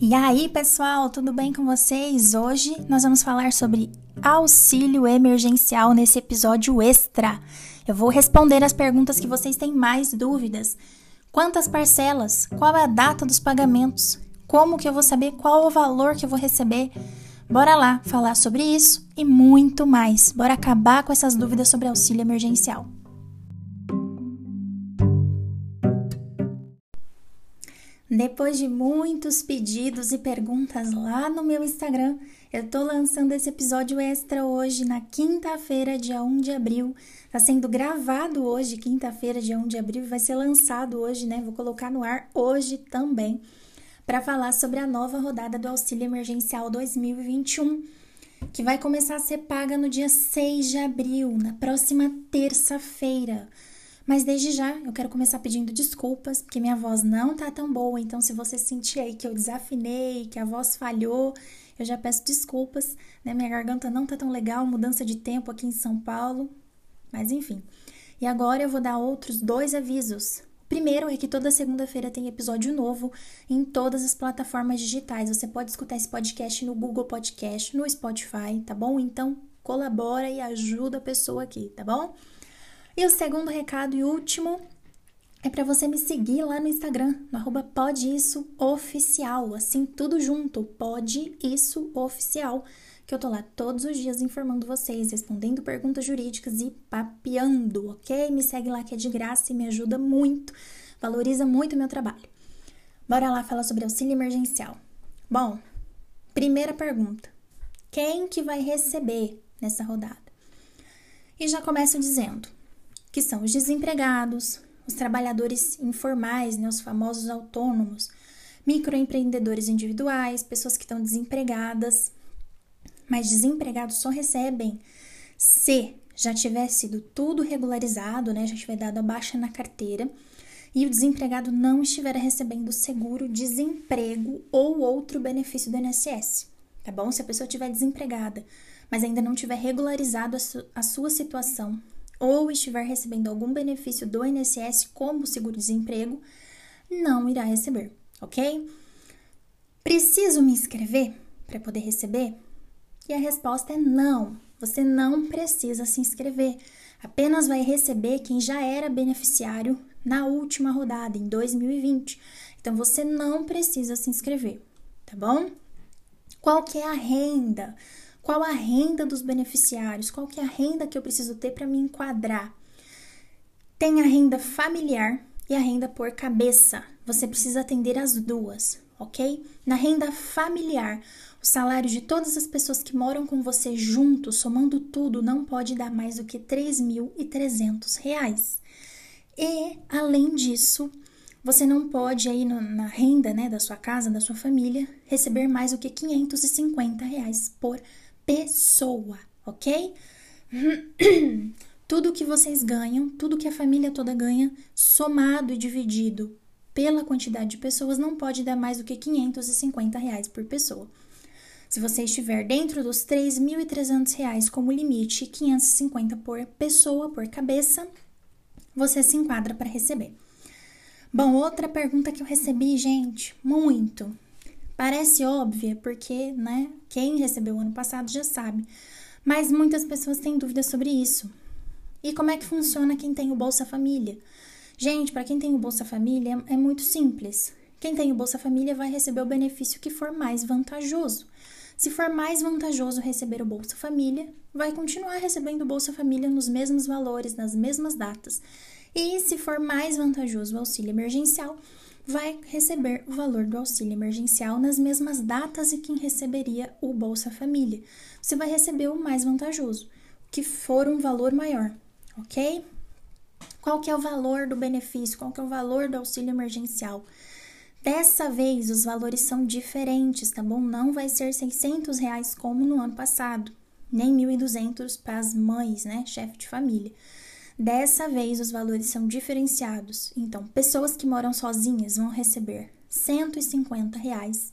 E aí, pessoal, tudo bem com vocês? Hoje nós vamos falar sobre auxílio emergencial nesse episódio extra. Eu vou responder as perguntas que vocês têm mais dúvidas. Quantas parcelas? Qual é a data dos pagamentos? Como que eu vou saber qual o valor que eu vou receber? Bora lá falar sobre isso e muito mais. Bora acabar com essas dúvidas sobre auxílio emergencial. Depois de muitos pedidos e perguntas lá no meu Instagram, eu tô lançando esse episódio extra hoje, na quinta-feira, dia 1 de abril. Tá sendo gravado hoje, quinta-feira, dia 1 de abril, vai ser lançado hoje, né? Vou colocar no ar hoje também, para falar sobre a nova rodada do Auxílio Emergencial 2021, que vai começar a ser paga no dia 6 de abril, na próxima terça-feira. Mas desde já eu quero começar pedindo desculpas, porque minha voz não tá tão boa, então se você sentir aí que eu desafinei, que a voz falhou, eu já peço desculpas, né? Minha garganta não tá tão legal, mudança de tempo aqui em São Paulo, mas enfim. E agora eu vou dar outros dois avisos. Primeiro é que toda segunda-feira tem episódio novo em todas as plataformas digitais. Você pode escutar esse podcast no Google Podcast, no Spotify, tá bom? Então colabora e ajuda a pessoa aqui, tá bom? E o segundo recado e último é para você me seguir lá no Instagram, no arroba podissuoficial, assim tudo junto, pode isso oficial, que eu tô lá todos os dias informando vocês, respondendo perguntas jurídicas e papeando, ok? Me segue lá que é de graça e me ajuda muito, valoriza muito o meu trabalho. Bora lá falar sobre auxílio emergencial. Bom, primeira pergunta: quem que vai receber nessa rodada? E já começo dizendo: que são os desempregados, os trabalhadores informais, né, os famosos autônomos, microempreendedores individuais, pessoas que estão desempregadas, mas desempregados só recebem se já tiver sido tudo regularizado, né, já tiver dado a baixa na carteira e o desempregado não estiver recebendo seguro-desemprego ou outro benefício do INSS, tá bom? Se a pessoa estiver desempregada, mas ainda não tiver regularizado a, su a sua situação ou estiver recebendo algum benefício do INSS, como seguro-desemprego, não irá receber, ok? Preciso me inscrever para poder receber? E a resposta é não. Você não precisa se inscrever. Apenas vai receber quem já era beneficiário na última rodada, em 2020. Então você não precisa se inscrever, tá bom? Qual que é a renda? Qual a renda dos beneficiários? Qual que é a renda que eu preciso ter para me enquadrar? Tem a renda familiar e a renda por cabeça. Você precisa atender as duas, ok? Na renda familiar, o salário de todas as pessoas que moram com você junto, somando tudo, não pode dar mais do que R$ 3.300. E, além disso, você não pode aí no, na renda né, da sua casa, da sua família, receber mais do que 550 reais por pessoa, ok? tudo que vocês ganham, tudo que a família toda ganha, somado e dividido pela quantidade de pessoas, não pode dar mais do que 550 reais por pessoa. Se você estiver dentro dos 3.300 reais como limite, 550 por pessoa, por cabeça, você se enquadra para receber. Bom, outra pergunta que eu recebi, gente, muito, Parece óbvia porque, né, quem recebeu ano passado já sabe, mas muitas pessoas têm dúvidas sobre isso. E como é que funciona quem tem o Bolsa Família? Gente, para quem tem o Bolsa Família é muito simples. Quem tem o Bolsa Família vai receber o benefício que for mais vantajoso. Se for mais vantajoso receber o Bolsa Família, vai continuar recebendo o Bolsa Família nos mesmos valores, nas mesmas datas. E se for mais vantajoso o auxílio emergencial, vai receber o valor do auxílio emergencial nas mesmas datas em que receberia o Bolsa Família. Você vai receber o mais vantajoso, que for um valor maior, ok? Qual que é o valor do benefício? Qual que é o valor do auxílio emergencial? Dessa vez, os valores são diferentes, tá bom? Não vai ser 600 reais como no ano passado, nem 1.200 para as mães, né? Chefe de família. Dessa vez, os valores são diferenciados. Então, pessoas que moram sozinhas vão receber 150 reais,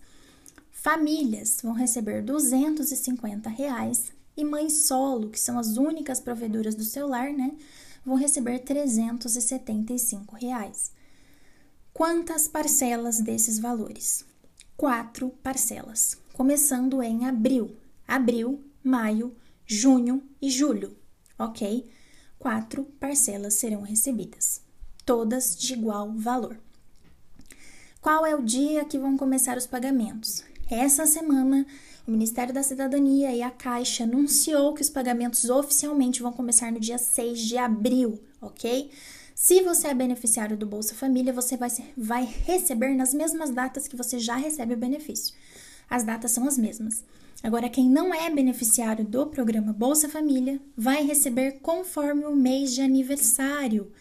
famílias vão receber 250 reais, e mães solo, que são as únicas provedoras do celular, né, vão receber 375 reais. Quantas parcelas desses valores? quatro parcelas, começando em abril. Abril, maio, junho e julho, ok? Quatro parcelas serão recebidas, todas de igual valor. Qual é o dia que vão começar os pagamentos? Essa semana, o Ministério da Cidadania e a Caixa anunciou que os pagamentos oficialmente vão começar no dia 6 de abril, ok? Se você é beneficiário do Bolsa Família, você vai, vai receber nas mesmas datas que você já recebe o benefício. As datas são as mesmas. Agora, quem não é beneficiário do programa Bolsa Família vai receber conforme o mês de aniversário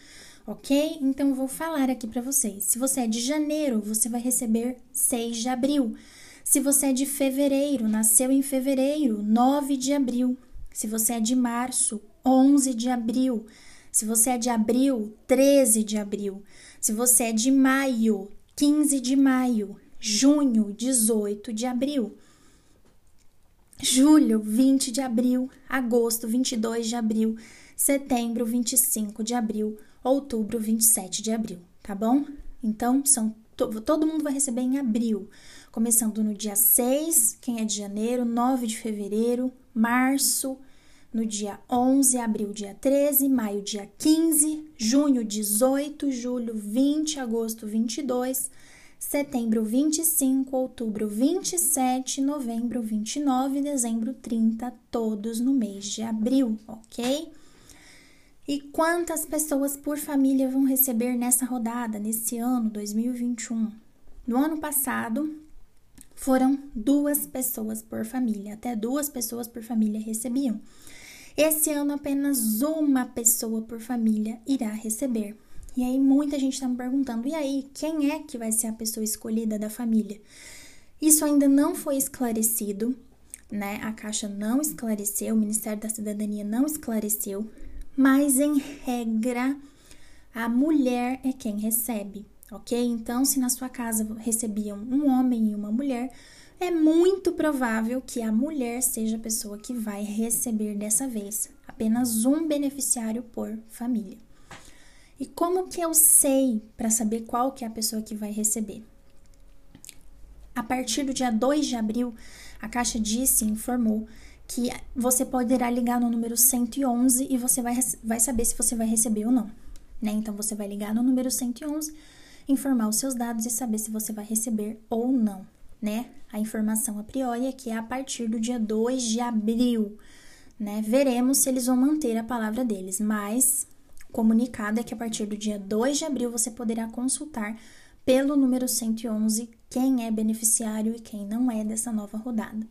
ok? Então vou falar aqui para vocês. Se você é de janeiro, você vai receber 6 de abril. Se você é de fevereiro, nasceu em fevereiro, 9 de abril. Se você é de março, 11 de abril. Se você é de abril, 13 de abril. Se você é de maio, 15 de maio. Junho, 18 de abril. Julho, 20 de abril. Agosto, 22 de abril. Setembro, 25 de abril outubro, 27 de abril, tá bom? Então, são todo mundo vai receber em abril, começando no dia 6, quem é de janeiro, 9 de fevereiro, março, no dia 11, abril, dia 13, maio, dia 15, junho, 18, julho, 20, agosto, 22, setembro, 25, outubro, 27, novembro, 29, dezembro, 30, todos no mês de abril, ok? E quantas pessoas por família vão receber nessa rodada, nesse ano 2021? No ano passado, foram duas pessoas por família, até duas pessoas por família recebiam. Esse ano, apenas uma pessoa por família irá receber. E aí, muita gente está me perguntando: e aí, quem é que vai ser a pessoa escolhida da família? Isso ainda não foi esclarecido, né? A Caixa não esclareceu, o Ministério da Cidadania não esclareceu mas em regra a mulher é quem recebe, ok? Então, se na sua casa recebiam um homem e uma mulher, é muito provável que a mulher seja a pessoa que vai receber dessa vez, apenas um beneficiário por família. E como que eu sei para saber qual que é a pessoa que vai receber? A partir do dia 2 de abril, a Caixa disse, informou que você poderá ligar no número 111 e você vai, vai saber se você vai receber ou não. Né? Então, você vai ligar no número 111, informar os seus dados e saber se você vai receber ou não. Né? A informação a priori é que é a partir do dia 2 de abril. Né? Veremos se eles vão manter a palavra deles, mas comunicado é que a partir do dia 2 de abril você poderá consultar pelo número 111 quem é beneficiário e quem não é dessa nova rodada.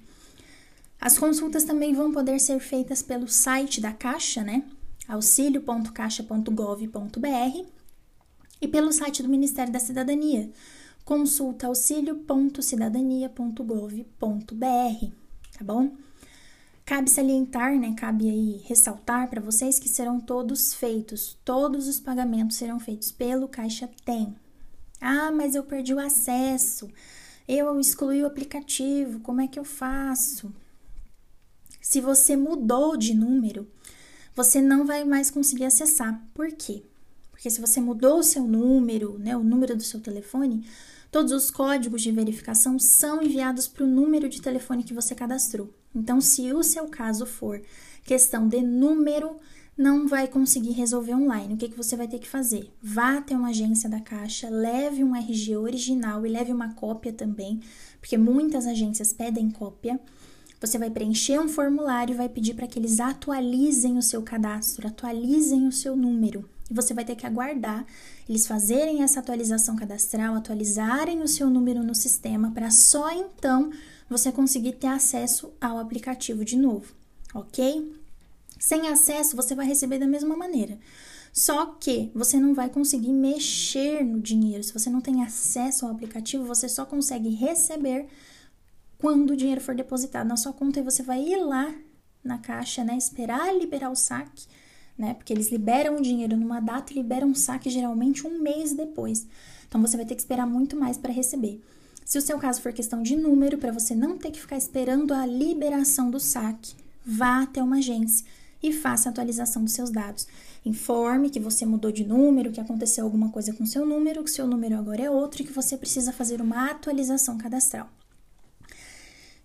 As consultas também vão poder ser feitas pelo site da Caixa, né? auxilio.caixa.gov.br e pelo site do Ministério da Cidadania, consulta auxilio.cidadania.gov.br, tá bom? Cabe salientar, né? Cabe aí ressaltar para vocês que serão todos feitos, todos os pagamentos serão feitos pelo Caixa Tem. Ah, mas eu perdi o acesso. Eu excluí o aplicativo, como é que eu faço? Se você mudou de número, você não vai mais conseguir acessar. Por quê? Porque se você mudou o seu número, né, o número do seu telefone, todos os códigos de verificação são enviados para o número de telefone que você cadastrou. Então, se o seu caso for questão de número, não vai conseguir resolver online. O que, que você vai ter que fazer? Vá até uma agência da Caixa, leve um RG original e leve uma cópia também, porque muitas agências pedem cópia. Você vai preencher um formulário e vai pedir para que eles atualizem o seu cadastro, atualizem o seu número. E você vai ter que aguardar eles fazerem essa atualização cadastral, atualizarem o seu número no sistema, para só então você conseguir ter acesso ao aplicativo de novo, ok? Sem acesso, você vai receber da mesma maneira. Só que você não vai conseguir mexer no dinheiro. Se você não tem acesso ao aplicativo, você só consegue receber quando o dinheiro for depositado na sua conta e você vai ir lá na caixa, né, esperar liberar o saque, né, porque eles liberam o dinheiro numa data e liberam o saque geralmente um mês depois. Então você vai ter que esperar muito mais para receber. Se o seu caso for questão de número, para você não ter que ficar esperando a liberação do saque, vá até uma agência e faça a atualização dos seus dados. Informe que você mudou de número, que aconteceu alguma coisa com seu número, que seu número agora é outro e que você precisa fazer uma atualização cadastral.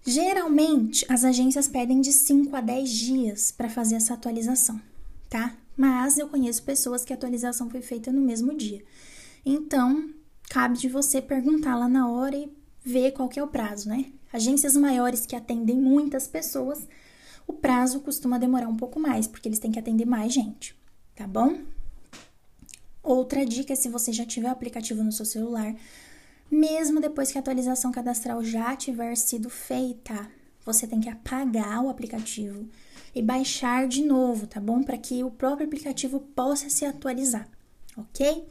Geralmente, as agências pedem de 5 a 10 dias para fazer essa atualização, tá? Mas eu conheço pessoas que a atualização foi feita no mesmo dia. Então, cabe de você perguntar lá na hora e ver qual que é o prazo, né? Agências maiores que atendem muitas pessoas, o prazo costuma demorar um pouco mais, porque eles têm que atender mais gente, tá bom? Outra dica é se você já tiver o aplicativo no seu celular, mesmo depois que a atualização cadastral já tiver sido feita, você tem que apagar o aplicativo e baixar de novo, tá bom? Para que o próprio aplicativo possa se atualizar, ok?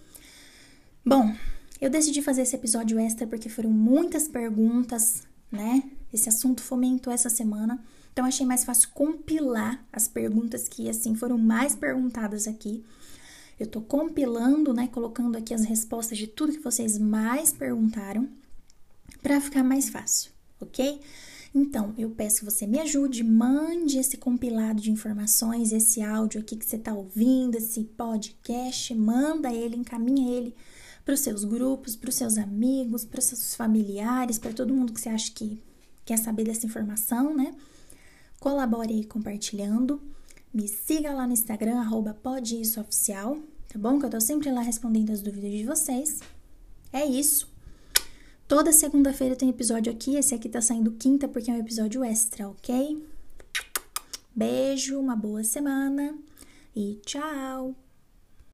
Bom, eu decidi fazer esse episódio extra porque foram muitas perguntas, né? Esse assunto fomentou essa semana. Então achei mais fácil compilar as perguntas que assim foram mais perguntadas aqui eu tô compilando, né, colocando aqui as respostas de tudo que vocês mais perguntaram para ficar mais fácil, ok? Então, eu peço que você me ajude, mande esse compilado de informações, esse áudio aqui que você está ouvindo, esse podcast, manda ele, encaminha ele para os seus grupos, para os seus amigos, para os seus familiares, para todo mundo que você acha que quer saber dessa informação, né? Colabore aí compartilhando. Me siga lá no Instagram, arroba oficial, tá bom? Que eu tô sempre lá respondendo as dúvidas de vocês. É isso. Toda segunda-feira tem episódio aqui. Esse aqui tá saindo quinta porque é um episódio extra, ok? Beijo, uma boa semana e tchau!